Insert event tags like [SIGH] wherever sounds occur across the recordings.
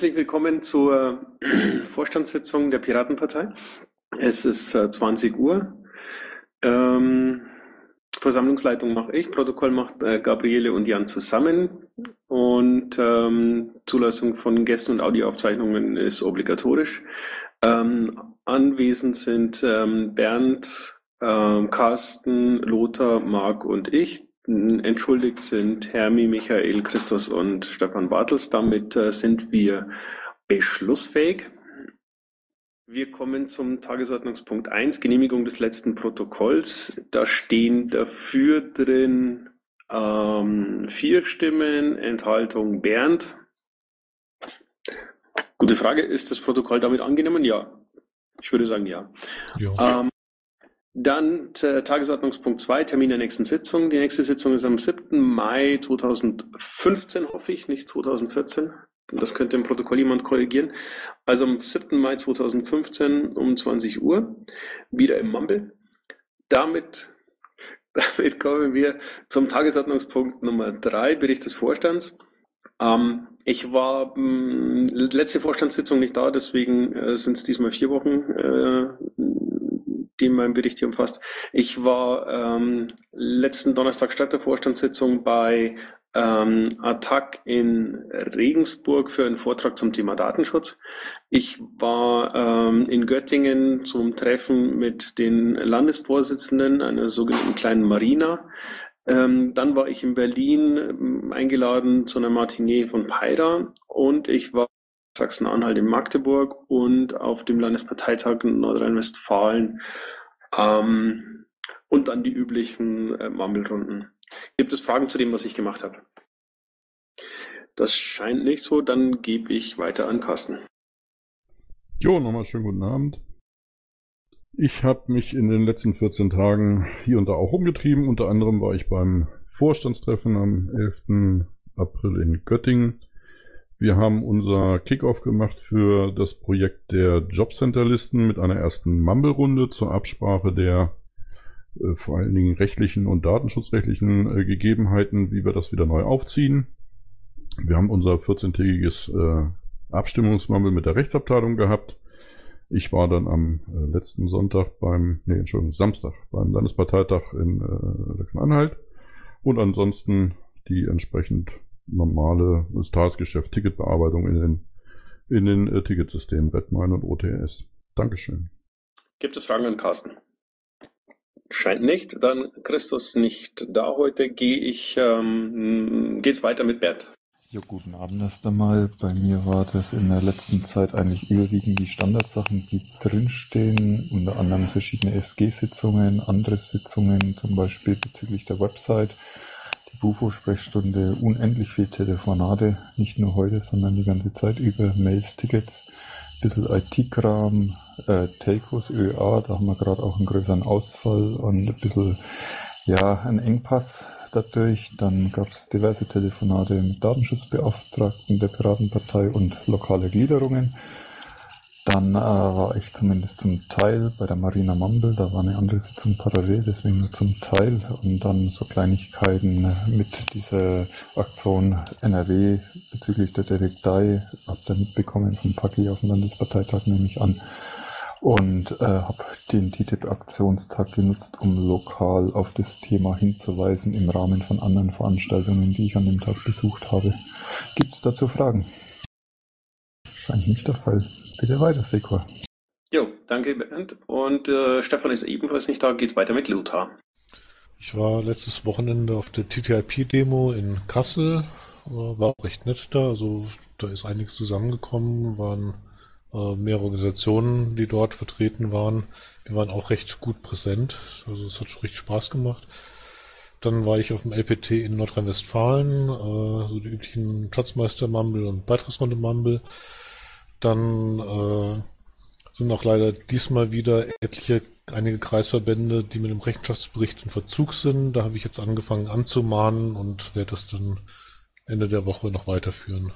Herzlich willkommen zur [CLEARS THROAT] Vorstandssitzung der Piratenpartei. Es ist 20 äh, Uhr. Ähm, Versammlungsleitung mache ich, Protokoll macht äh, Gabriele und Jan zusammen und ähm, Zulassung von Gästen und Audioaufzeichnungen ist obligatorisch. Ähm, anwesend sind ähm, Bernd, ähm, Carsten, Lothar, Marc und ich. Entschuldigt sind Hermi, Michael, Christus und Stefan Bartels. Damit äh, sind wir beschlussfähig. Wir kommen zum Tagesordnungspunkt 1, Genehmigung des letzten Protokolls. Da stehen dafür drin ähm, vier Stimmen, Enthaltung Bernd. Gute Frage, ist das Protokoll damit angenommen? Ja. Ich würde sagen ja. ja. Ähm, dann Tagesordnungspunkt 2, Termin der nächsten Sitzung. Die nächste Sitzung ist am 7. Mai 2015, hoffe ich, nicht 2014. Das könnte im Protokoll jemand korrigieren. Also am 7. Mai 2015 um 20 Uhr, wieder im Mumble. Damit, [LAUGHS] damit kommen wir zum Tagesordnungspunkt Nummer 3, Bericht des Vorstands. Ähm, ich war mh, hm, letzte Vorstandssitzung nicht da, deswegen äh, sind es diesmal vier Wochen, äh, die mein Bericht hier umfasst. Ich war ähm, letzten Donnerstag statt der Vorstandssitzung bei ähm, Attac in Regensburg für einen Vortrag zum Thema Datenschutz. Ich war ähm, in Göttingen zum Treffen mit den Landesvorsitzenden einer sogenannten kleinen Marina. Ähm, dann war ich in Berlin ähm, eingeladen zu einer Matinee von Peira und ich war Sachsen-Anhalt in Magdeburg und auf dem Landesparteitag in Nordrhein-Westfalen ähm, und dann die üblichen äh, Marmelrunden. Gibt es Fragen zu dem, was ich gemacht habe? Das scheint nicht so, dann gebe ich weiter an Carsten. Jo, nochmal schönen guten Abend. Ich habe mich in den letzten 14 Tagen hier und da auch rumgetrieben. Unter anderem war ich beim Vorstandstreffen am 11. April in Göttingen. Wir haben unser Kickoff gemacht für das Projekt der Jobcenter-Listen mit einer ersten Mumble-Runde zur Absprache der äh, vor allen Dingen rechtlichen und datenschutzrechtlichen äh, Gegebenheiten, wie wir das wieder neu aufziehen. Wir haben unser 14-tägiges äh, Abstimmungsmammel mit der Rechtsabteilung gehabt. Ich war dann am äh, letzten Sonntag beim, nee, Entschuldigung, Samstag beim Landesparteitag in äh, Sachsen-Anhalt und ansonsten die entsprechend normale Tagesgeschäft Ticketbearbeitung in den, in den äh, Ticketsystemen Redmine und OTS. Dankeschön. Gibt es Fragen an Carsten? Scheint nicht. Dann Christus nicht da heute. Gehe ich, ähm, geht's weiter mit Bert. Jo, guten Abend erst einmal. Bei mir war das in der letzten Zeit eigentlich überwiegend die Standardsachen, die drinstehen, unter anderem verschiedene SG-Sitzungen, andere Sitzungen, zum Beispiel bezüglich der Website, die Bufo-Sprechstunde, unendlich viel Telefonate, nicht nur heute, sondern die ganze Zeit über Mails, Tickets, bisschen IT-Kram, äh, Telcos, ÖA, da haben wir gerade auch einen größeren Ausfall und ein bisschen, ja, einen Engpass dadurch. Dann gab es diverse Telefonate mit Datenschutzbeauftragten der Piratenpartei und lokale Gliederungen. Dann äh, war ich zumindest zum Teil bei der Marina Mumble, da war eine andere Sitzung parallel, deswegen nur zum Teil. Und dann so Kleinigkeiten mit dieser Aktion NRW bezüglich der Detektei, habt ihr mitbekommen vom Paki auf dem Landesparteitag, nehme ich an und äh, habe den TTIP-Aktionstag genutzt, um lokal auf das Thema hinzuweisen im Rahmen von anderen Veranstaltungen, die ich an dem Tag besucht habe. Gibt es dazu Fragen? Scheint nicht der Fall. Bitte weiter, Sekor. Jo, danke Bernd. Und äh, Stefan ist ebenfalls nicht da, geht weiter mit Lothar. Ich war letztes Wochenende auf der TTIP-Demo in Kassel, war auch recht nett da, also da ist einiges zusammengekommen, waren äh, mehrere Organisationen, die dort vertreten waren. Wir waren auch recht gut präsent. Also es hat schon richtig Spaß gemacht. Dann war ich auf dem LPT in Nordrhein-Westfalen, äh, so die üblichen Schatzmeister-Mumble und Beitragsrunde-Mumble. Dann äh, sind auch leider diesmal wieder etliche, einige Kreisverbände, die mit dem Rechenschaftsbericht in Verzug sind. Da habe ich jetzt angefangen anzumahnen und werde das dann Ende der Woche noch weiterführen.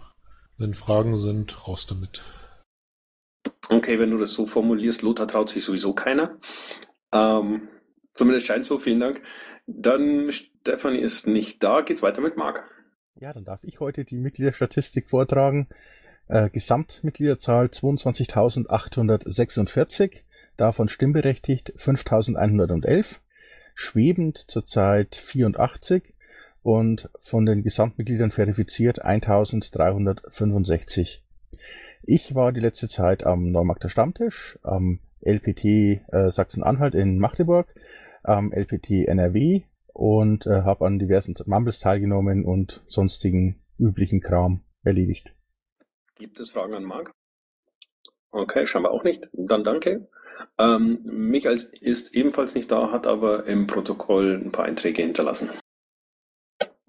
Wenn Fragen sind, raus damit. Okay, wenn du das so formulierst, Lothar traut sich sowieso keiner. Ähm, zumindest scheint so, vielen Dank. Dann Stefanie ist nicht da, geht's weiter mit Marc. Ja, dann darf ich heute die Mitgliederstatistik vortragen. Äh, Gesamtmitgliederzahl 22.846, davon stimmberechtigt 5.111, schwebend zurzeit 84 und von den Gesamtmitgliedern verifiziert 1.365. Ich war die letzte Zeit am Neumarkter Stammtisch, am LPT äh, Sachsen-Anhalt in Magdeburg, am LPT NRW und äh, habe an diversen Mumbles teilgenommen und sonstigen üblichen Kram erledigt. Gibt es Fragen an Marc? Okay, scheinbar auch nicht. Dann danke. Ähm, Michael ist ebenfalls nicht da, hat aber im Protokoll ein paar Einträge hinterlassen.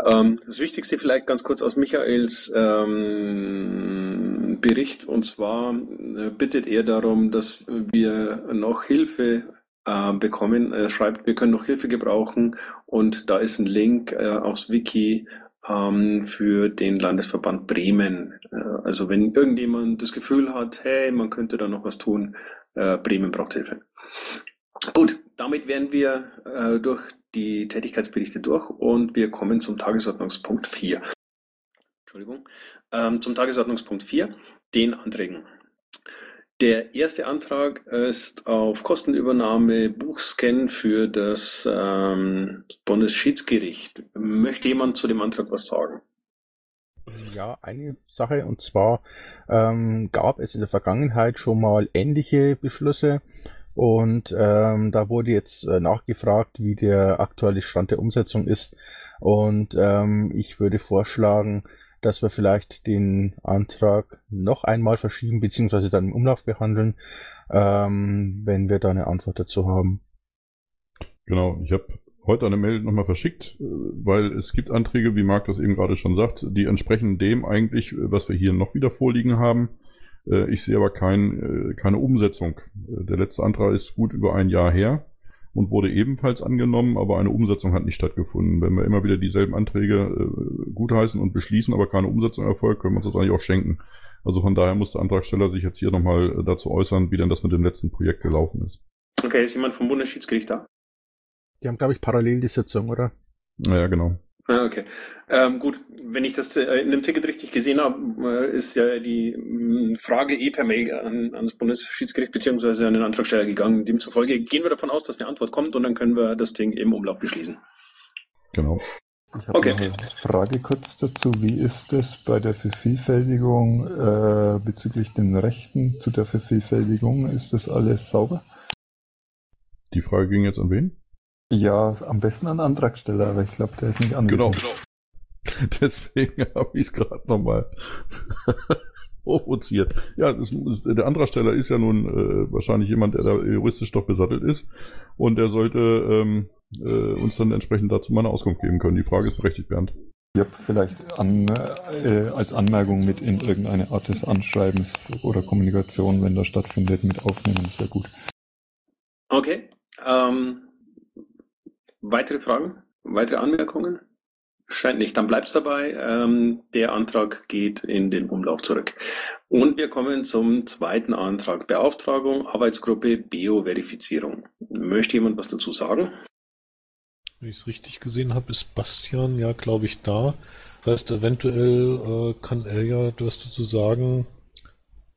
Ähm, das Wichtigste vielleicht ganz kurz aus Michaels ähm, Bericht und zwar äh, bittet er darum, dass wir noch Hilfe äh, bekommen. Er schreibt, wir können noch Hilfe gebrauchen und da ist ein Link äh, aufs Wiki ähm, für den Landesverband Bremen. Äh, also wenn irgendjemand das Gefühl hat, hey, man könnte da noch was tun, äh, Bremen braucht Hilfe. Gut, damit wären wir äh, durch die Tätigkeitsberichte durch und wir kommen zum Tagesordnungspunkt 4. Entschuldigung. Ähm, zum Tagesordnungspunkt 4, den Anträgen. Der erste Antrag ist auf Kostenübernahme Buchscan für das ähm, Bundesschiedsgericht. Möchte jemand zu dem Antrag was sagen? Ja, eine Sache und zwar ähm, gab es in der Vergangenheit schon mal ähnliche Beschlüsse und ähm, da wurde jetzt äh, nachgefragt, wie der aktuelle Stand der Umsetzung ist und ähm, ich würde vorschlagen, dass wir vielleicht den Antrag noch einmal verschieben, beziehungsweise dann im Umlauf behandeln, ähm, wenn wir da eine Antwort dazu haben. Genau, ich habe heute eine Mail nochmal verschickt, äh, weil es gibt Anträge, wie Marc das eben gerade schon sagt, die entsprechen dem eigentlich, was wir hier noch wieder vorliegen haben. Äh, ich sehe aber kein, äh, keine Umsetzung. Der letzte Antrag ist gut über ein Jahr her und wurde ebenfalls angenommen, aber eine Umsetzung hat nicht stattgefunden. Wenn wir immer wieder dieselben Anträge äh, gutheißen und beschließen, aber keine Umsetzung erfolgt, können wir uns das eigentlich auch schenken. Also von daher muss der Antragsteller sich jetzt hier nochmal äh, dazu äußern, wie denn das mit dem letzten Projekt gelaufen ist. Okay, ist jemand vom Bundesschiedsgericht da? Die haben, glaube ich, parallel die Sitzung, oder? Naja, genau. Ja, okay. Ähm, gut, wenn ich das äh, in dem Ticket richtig gesehen habe, äh, ist ja die mm, Frage eh per Mail an, ans Bundesschiedsgericht beziehungsweise an den Antragsteller gegangen. Demzufolge gehen wir davon aus, dass eine Antwort kommt und dann können wir das Ding im Umlauf beschließen. Genau. Ich habe okay. eine Frage kurz dazu. Wie ist es bei der Vervielfältigung äh, bezüglich den Rechten zu der Vervielfältigung? Ist das alles sauber? Die Frage ging jetzt an wen? Ja, am besten an Antragsteller, aber ich glaube, der ist nicht angekommen. Genau, genau. [LAUGHS] Deswegen habe ich es gerade nochmal [LAUGHS] provoziert. Ja, das, der Antragsteller ist ja nun äh, wahrscheinlich jemand, der da juristisch doch besattelt ist und der sollte ähm, äh, uns dann entsprechend dazu mal eine Auskunft geben können. Die Frage ist berechtigt, Bernd. Ja, vielleicht an, äh, als Anmerkung mit in irgendeine Art des Anschreibens oder Kommunikation, wenn das stattfindet, mit aufnehmen, ist ja gut. Okay. Ähm, Weitere Fragen? Weitere Anmerkungen? Scheint nicht. Dann bleibt es dabei. Ähm, der Antrag geht in den Umlauf zurück. Und wir kommen zum zweiten Antrag. Beauftragung, Arbeitsgruppe, Bio-Verifizierung. Möchte jemand was dazu sagen? Wenn ich es richtig gesehen habe, ist Bastian ja, glaube ich, da. Das heißt, eventuell äh, kann er ja was dazu sagen,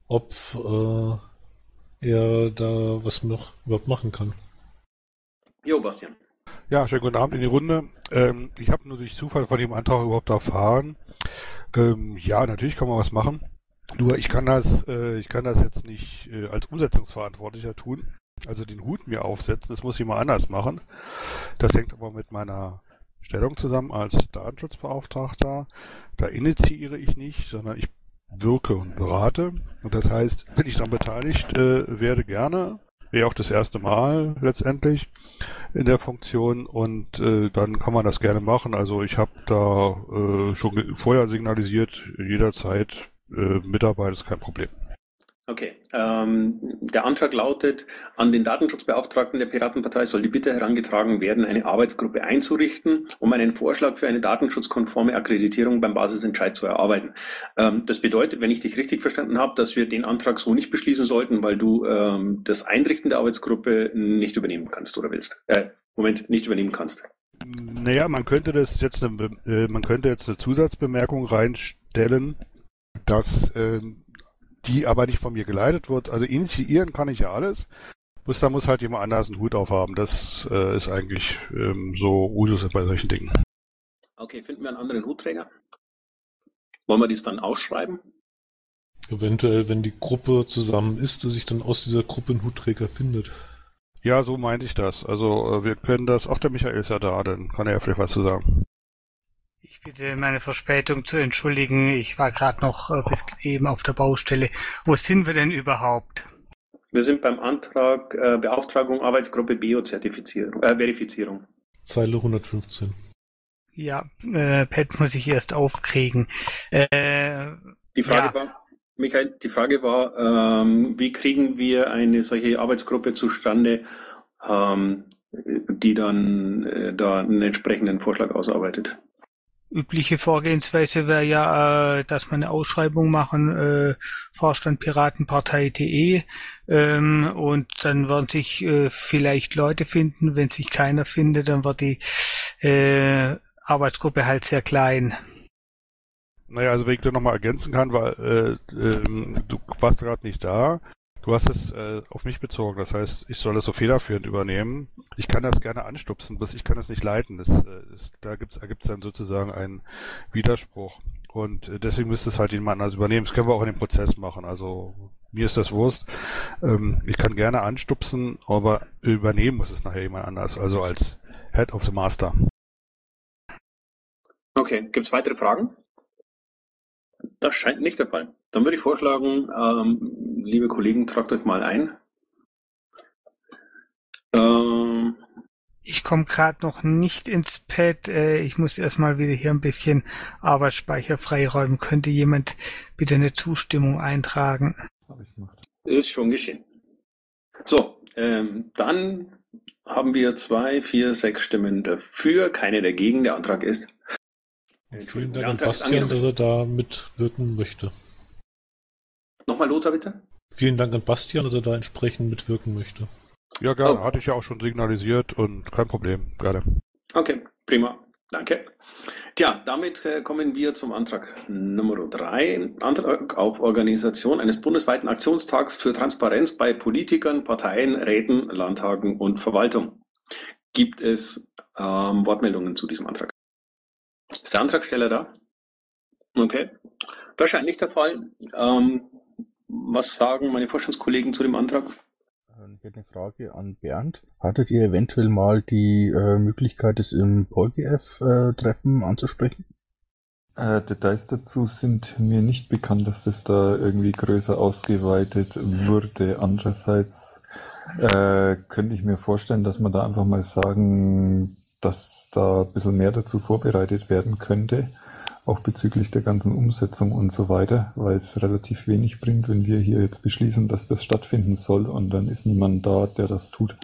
ob äh, er da was noch überhaupt machen kann. Jo, Bastian. Ja, schönen guten Abend in die Runde. Ähm, ich habe nur durch Zufall von dem Antrag überhaupt erfahren. Ähm, ja, natürlich kann man was machen. Nur ich kann das, äh, ich kann das jetzt nicht äh, als Umsetzungsverantwortlicher tun. Also den Hut mir aufsetzen, das muss ich mal anders machen. Das hängt aber mit meiner Stellung zusammen als Datenschutzbeauftragter. Da initiiere ich nicht, sondern ich wirke und berate. Und das heißt, wenn ich daran beteiligt äh, werde, gerne wäre auch das erste Mal letztendlich in der Funktion und äh, dann kann man das gerne machen. Also ich habe da äh, schon vorher signalisiert, jederzeit äh, Mitarbeit ist kein Problem. Okay. Ähm, der Antrag lautet, an den Datenschutzbeauftragten der Piratenpartei soll die Bitte herangetragen werden, eine Arbeitsgruppe einzurichten, um einen Vorschlag für eine datenschutzkonforme Akkreditierung beim Basisentscheid zu erarbeiten. Ähm, das bedeutet, wenn ich dich richtig verstanden habe, dass wir den Antrag so nicht beschließen sollten, weil du ähm, das Einrichten der Arbeitsgruppe nicht übernehmen kannst oder willst. Äh, Moment, nicht übernehmen kannst. Naja, man könnte das jetzt eine, äh, man könnte jetzt eine Zusatzbemerkung reinstellen, dass äh, die aber nicht von mir geleitet wird. Also initiieren kann ich ja alles. Bloß da muss halt jemand anders einen Hut aufhaben. Das äh, ist eigentlich ähm, so Usus bei solchen Dingen. Okay, finden wir einen anderen Hutträger? Wollen wir dies dann ausschreiben? Eventuell, wenn die Gruppe zusammen ist, dass sich dann aus dieser Gruppe ein Hutträger findet. Ja, so meinte ich das. Also äh, wir können das, auch der Michael ist ja da, dann kann er ja vielleicht was zu sagen. Ich bitte meine Verspätung zu entschuldigen. Ich war gerade noch äh, bis eben auf der Baustelle. Wo sind wir denn überhaupt? Wir sind beim Antrag äh, Beauftragung Arbeitsgruppe Bio-Zertifizierung, äh, Verifizierung. Zeile 115. Ja, äh, Pat muss ich erst aufkriegen. Äh, die Frage ja. war, Michael, die Frage war, ähm, wie kriegen wir eine solche Arbeitsgruppe zustande, ähm, die dann äh, da einen entsprechenden Vorschlag ausarbeitet? Übliche Vorgehensweise wäre ja, äh, dass man eine Ausschreibung machen, äh, Vorstand Piratenpartei.de ähm, und dann werden sich äh, vielleicht Leute finden. Wenn sich keiner findet, dann wird die äh, Arbeitsgruppe halt sehr klein. Naja, also wenn ich da nochmal ergänzen kann, weil äh, äh, du warst gerade nicht da. Du hast es äh, auf mich bezogen, das heißt, ich soll das so federführend übernehmen. Ich kann das gerne anstupsen, bis ich kann das nicht leiten. Das, äh, ist, da gibt's, ergibt es dann sozusagen einen Widerspruch. Und äh, deswegen müsste es halt jemand anders übernehmen. Das können wir auch in dem Prozess machen. Also mir ist das Wurst. Ähm, ich kann gerne anstupsen, aber übernehmen muss es nachher jemand anders, also als Head of the Master. Okay, gibt es weitere Fragen? Das scheint nicht der Fall. Dann würde ich vorschlagen, ähm, liebe Kollegen, tragt euch mal ein. Ähm, ich komme gerade noch nicht ins Pad. Äh, ich muss erstmal wieder hier ein bisschen Arbeitsspeicher freiräumen. Könnte jemand bitte eine Zustimmung eintragen? Ist schon geschehen. So, ähm, dann haben wir zwei, vier, sechs Stimmen dafür, keine dagegen. Der Antrag ist Vielen Dank an Bastian, dass er da mitwirken möchte. Nochmal Lothar, bitte. Vielen Dank an Bastian, dass er da entsprechend mitwirken möchte. Ja, gerne. Oh. Hatte ich ja auch schon signalisiert und kein Problem. Gerne. Okay, prima. Danke. Tja, damit äh, kommen wir zum Antrag Nummer 3. Antrag auf Organisation eines bundesweiten Aktionstags für Transparenz bei Politikern, Parteien, Räten, Landtagen und Verwaltung. Gibt es ähm, Wortmeldungen zu diesem Antrag? Ist der Antragsteller da? Okay. Wahrscheinlich der Fall. Ähm, was sagen meine Vorstandskollegen zu dem Antrag? Ich hätte eine Frage an Bernd. Hattet ihr eventuell mal die äh, Möglichkeit, es im PolGF-Treffen äh, anzusprechen? Äh, Details dazu sind mir nicht bekannt, dass das da irgendwie größer ausgeweitet würde. Andererseits äh, könnte ich mir vorstellen, dass man da einfach mal sagen, dass da ein bisschen mehr dazu vorbereitet werden könnte, auch bezüglich der ganzen Umsetzung und so weiter, weil es relativ wenig bringt, wenn wir hier jetzt beschließen, dass das stattfinden soll und dann ist niemand da, der das tut.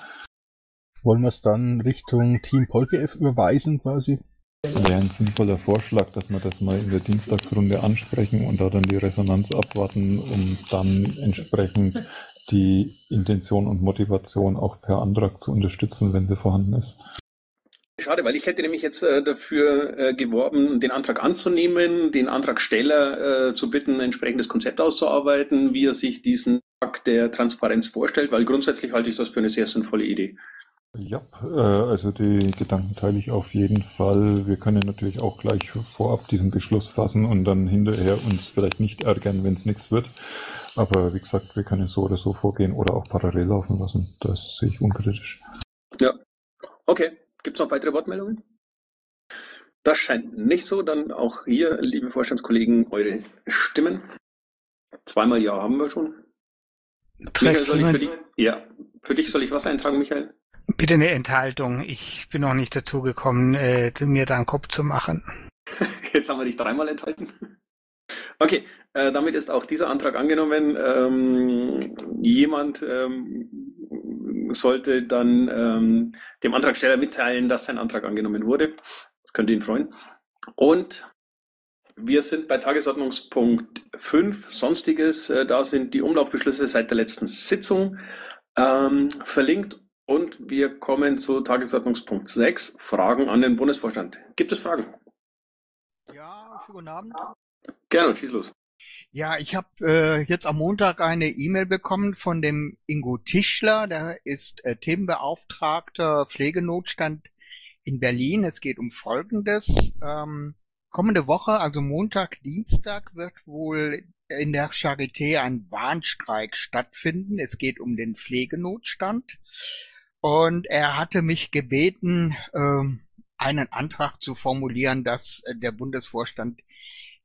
Wollen wir es dann Richtung Team PolGF überweisen quasi? Wäre ein sinnvoller Vorschlag, dass wir das mal in der Dienstagsrunde ansprechen und da dann die Resonanz abwarten, um dann entsprechend die Intention und Motivation auch per Antrag zu unterstützen, wenn sie vorhanden ist. Schade, weil ich hätte nämlich jetzt äh, dafür äh, geworben, den Antrag anzunehmen, den Antragsteller äh, zu bitten, ein entsprechendes Konzept auszuarbeiten, wie er sich diesen Akt der Transparenz vorstellt, weil grundsätzlich halte ich das für eine sehr sinnvolle Idee. Ja, äh, also die Gedanken teile ich auf jeden Fall. Wir können natürlich auch gleich vorab diesen Beschluss fassen und dann hinterher uns vielleicht nicht ärgern, wenn es nichts wird. Aber wie gesagt, wir können so oder so vorgehen oder auch parallel laufen lassen. Das sehe ich unkritisch. Ja, okay. Gibt es noch weitere Wortmeldungen? Das scheint nicht so. Dann auch hier, liebe Vorstandskollegen, eure Stimmen. Zweimal Ja haben wir schon. Michael, soll ich für dich, ja, für dich soll ich was eintragen, Michael? Bitte eine Enthaltung. Ich bin noch nicht dazu gekommen, äh, mir da einen Kopf zu machen. [LAUGHS] Jetzt haben wir dich dreimal enthalten. Okay, äh, damit ist auch dieser Antrag angenommen. Ähm, jemand ähm, sollte dann ähm, dem Antragsteller mitteilen, dass sein Antrag angenommen wurde. Das könnte ihn freuen. Und wir sind bei Tagesordnungspunkt 5, Sonstiges. Äh, da sind die Umlaufbeschlüsse seit der letzten Sitzung ähm, verlinkt. Und wir kommen zu Tagesordnungspunkt 6, Fragen an den Bundesvorstand. Gibt es Fragen? Ja, schönen guten Abend. Gerne, schieß los. Ja, ich habe äh, jetzt am Montag eine E-Mail bekommen von dem Ingo Tischler, der ist äh, Themenbeauftragter Pflegenotstand in Berlin. Es geht um Folgendes. Ähm, kommende Woche, also Montag, Dienstag, wird wohl in der Charité ein Warnstreik stattfinden. Es geht um den Pflegenotstand. Und er hatte mich gebeten, äh, einen Antrag zu formulieren, dass äh, der Bundesvorstand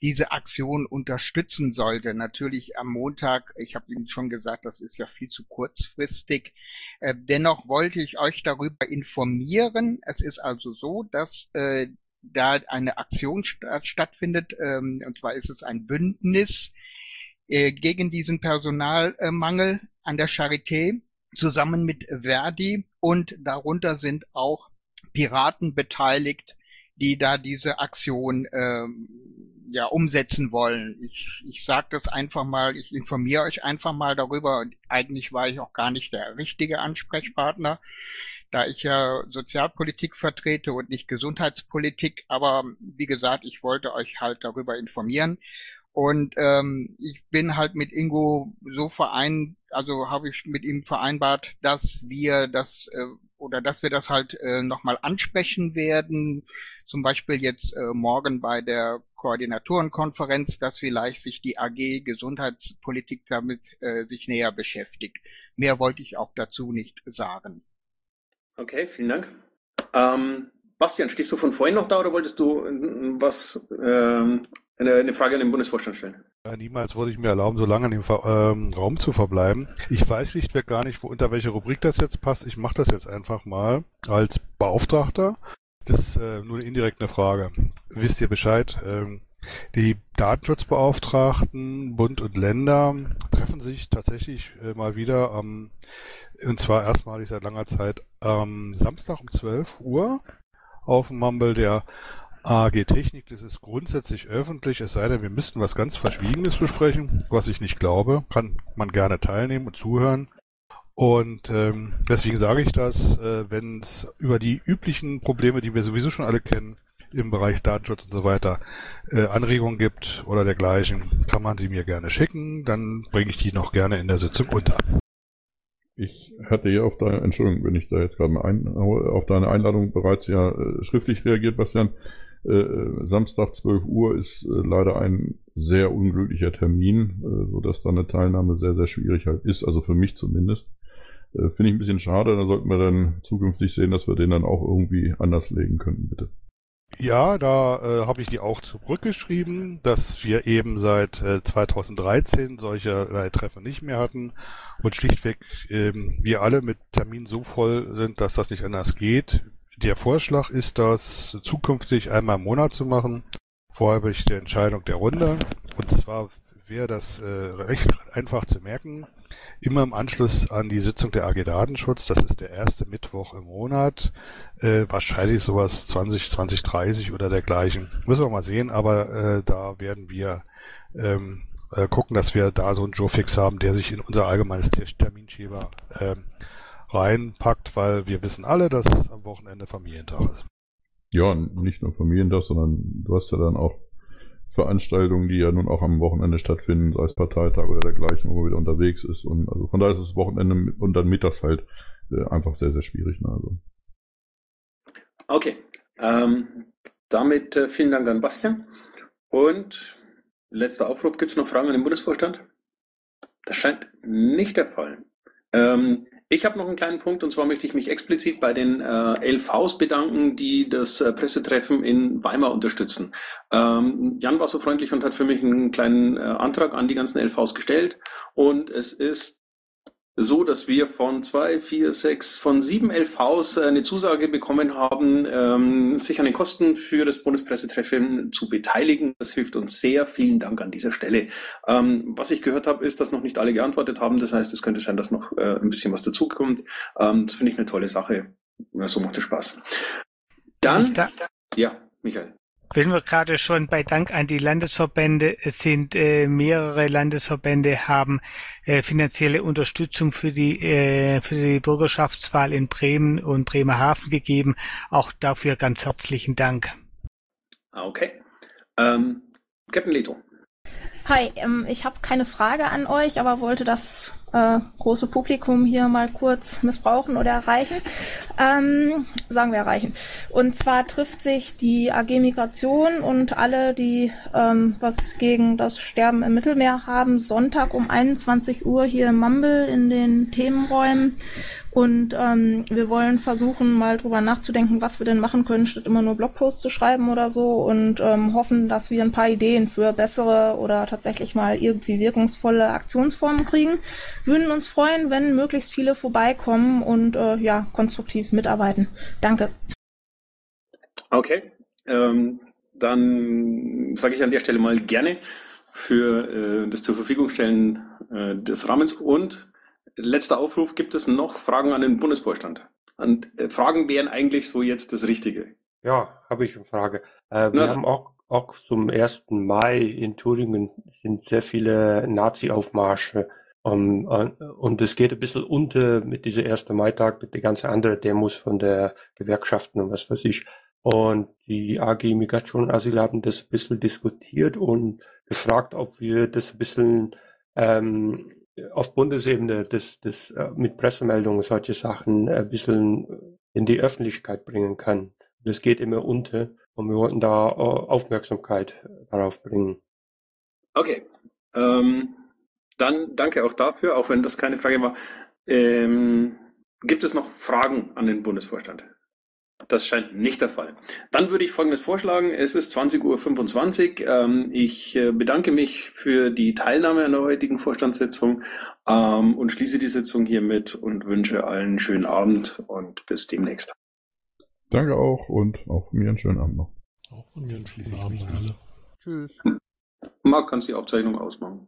diese Aktion unterstützen sollte. Natürlich am Montag, ich habe Ihnen schon gesagt, das ist ja viel zu kurzfristig. Äh, dennoch wollte ich euch darüber informieren. Es ist also so, dass äh, da eine Aktion st stattfindet, ähm, und zwar ist es ein Bündnis äh, gegen diesen Personalmangel an der Charité zusammen mit Verdi und darunter sind auch Piraten beteiligt, die da diese Aktion ähm, ja umsetzen wollen. Ich, ich sage das einfach mal, ich informiere euch einfach mal darüber. Eigentlich war ich auch gar nicht der richtige Ansprechpartner, da ich ja Sozialpolitik vertrete und nicht Gesundheitspolitik. Aber wie gesagt, ich wollte euch halt darüber informieren. Und ähm, ich bin halt mit Ingo so vereint, also habe ich mit ihm vereinbart, dass wir das äh, oder dass wir das halt äh, nochmal ansprechen werden, zum Beispiel jetzt äh, morgen bei der Koordinatorenkonferenz, dass vielleicht sich die AG Gesundheitspolitik damit äh, sich näher beschäftigt. Mehr wollte ich auch dazu nicht sagen. Okay, vielen Dank. Ähm, Bastian, stehst du von vorhin noch da oder wolltest du äh, was, ähm, eine, eine, Frage an den Bundesvorstand stellen? Ja, niemals würde ich mir erlauben, so lange in dem ähm, Raum zu verbleiben. Ich weiß schlichtweg gar nicht, wo, unter welche Rubrik das jetzt passt. Ich mache das jetzt einfach mal als Beauftragter das ist äh, nur indirekt eine Frage. Wisst ihr Bescheid? Ähm, die Datenschutzbeauftragten, Bund und Länder treffen sich tatsächlich äh, mal wieder am, und zwar erstmalig seit langer Zeit, am Samstag um 12 Uhr auf dem Mumble der AG Technik. Das ist grundsätzlich öffentlich, es sei denn, wir müssten was ganz Verschwiegenes besprechen, was ich nicht glaube. Kann man gerne teilnehmen und zuhören. Und ähm, deswegen sage ich das, äh, wenn es über die üblichen Probleme, die wir sowieso schon alle kennen, im Bereich Datenschutz und so weiter, äh, Anregungen gibt oder dergleichen, kann man sie mir gerne schicken, dann bringe ich die noch gerne in der Sitzung unter. Ich hatte ja auf deine, Entschuldigung, wenn ich da jetzt gerade mal ein, auf deine Einladung bereits ja äh, schriftlich reagiert, Bastian. Äh, Samstag 12 Uhr ist äh, leider ein sehr unglücklicher Termin, äh, so dass da eine Teilnahme sehr, sehr schwierig halt ist, also für mich zumindest. Äh, Finde ich ein bisschen schade, da sollten wir dann zukünftig sehen, dass wir den dann auch irgendwie anders legen könnten, bitte. Ja, da äh, habe ich die auch zurückgeschrieben, dass wir eben seit äh, 2013 solche äh, Treffen nicht mehr hatten und schlichtweg ähm, wir alle mit Terminen so voll sind, dass das nicht anders geht. Der Vorschlag ist, das zukünftig einmal im Monat zu machen. Vorher habe ich die Entscheidung der Runde. Und zwar wäre das äh, [LAUGHS] recht einfach zu merken immer im Anschluss an die Sitzung der AG Datenschutz. Das ist der erste Mittwoch im Monat. Äh, wahrscheinlich sowas 20, 20, 30 oder dergleichen. Müssen wir mal sehen, aber äh, da werden wir ähm, äh, gucken, dass wir da so einen Joe-Fix haben, der sich in unser allgemeines Terminschema ähm, reinpackt, weil wir wissen alle, dass am Wochenende Familientag ist. Ja, nicht nur Familientag, sondern du hast ja dann auch Veranstaltungen, die ja nun auch am Wochenende stattfinden, sei es Parteitag oder dergleichen, wo man wieder unterwegs ist. Und also von daher ist das Wochenende und dann mittags halt äh, einfach sehr, sehr schwierig. Ne? Also. Okay. Ähm, damit äh, vielen Dank an Bastian. Und letzter Aufruf, gibt es noch Fragen an den Bundesvorstand? Das scheint nicht der Fall. Ähm, ich habe noch einen kleinen Punkt und zwar möchte ich mich explizit bei den äh, LVs bedanken, die das äh, Pressetreffen in Weimar unterstützen. Ähm, Jan war so freundlich und hat für mich einen kleinen äh, Antrag an die ganzen LVs gestellt und es ist so, dass wir von zwei, vier, sechs, von sieben LVs äh, eine Zusage bekommen haben, ähm, sich an den Kosten für das Bundespressetreffen zu beteiligen. Das hilft uns sehr. Vielen Dank an dieser Stelle. Ähm, was ich gehört habe, ist, dass noch nicht alle geantwortet haben. Das heißt, es könnte sein, dass noch äh, ein bisschen was dazukommt. Ähm, das finde ich eine tolle Sache. So macht es Spaß. Dann, ja, Michael. Wenn wir gerade schon bei Dank an die Landesverbände sind, äh, mehrere Landesverbände haben äh, finanzielle Unterstützung für die, äh, für die Bürgerschaftswahl in Bremen und Bremerhaven gegeben. Auch dafür ganz herzlichen Dank. Okay. Ähm, Captain Leto. Hi, ähm, ich habe keine Frage an euch, aber wollte das äh, große Publikum hier mal kurz missbrauchen oder erreichen. Ähm, sagen wir erreichen. Und zwar trifft sich die AG Migration und alle, die ähm, was gegen das Sterben im Mittelmeer haben, Sonntag um 21 Uhr hier im Mumble in den Themenräumen. Und ähm, wir wollen versuchen, mal drüber nachzudenken, was wir denn machen können, statt immer nur Blogposts zu schreiben oder so. Und ähm, hoffen, dass wir ein paar Ideen für bessere oder tatsächlich mal irgendwie wirkungsvolle Aktionsformen kriegen. Würden uns freuen, wenn möglichst viele vorbeikommen und äh, ja, konstruktiv mitarbeiten. Danke. Okay. Ähm, dann sage ich an der Stelle mal gerne für äh, das zur Verfügung stellen äh, des Rahmens und letzter Aufruf, gibt es noch Fragen an den Bundesvorstand? Und äh, Fragen wären eigentlich so jetzt das Richtige. Ja, habe ich eine Frage. Äh, wir Na, haben auch, auch zum 1. Mai in Thüringen sind sehr viele Nazi-Aufmarsche. Um, und es geht ein bisschen unter mit diesem 1. Mai-Tag, mit den ganzen anderen Demos von der Gewerkschaften und was weiß ich. Und die AG Migration und Asyl haben das ein bisschen diskutiert und gefragt, ob wir das ein bisschen ähm, auf Bundesebene das, das äh, mit Pressemeldungen solche Sachen ein bisschen in die Öffentlichkeit bringen kann. Das geht immer unter und wir wollten da äh, Aufmerksamkeit darauf bringen. Okay. Ähm, dann danke auch dafür, auch wenn das keine Frage war. Ähm, gibt es noch Fragen an den Bundesvorstand? Das scheint nicht der Fall. Dann würde ich Folgendes vorschlagen. Es ist 20.25 Uhr. Ähm, ich äh, bedanke mich für die Teilnahme an der heutigen Vorstandssitzung ähm, und schließe die Sitzung hiermit und wünsche allen einen schönen Abend und bis demnächst. Danke auch und auch von mir einen schönen Abend noch. Auch von mir einen schönen Abend an alle. Tschüss. Marc, kannst die Aufzeichnung ausmachen.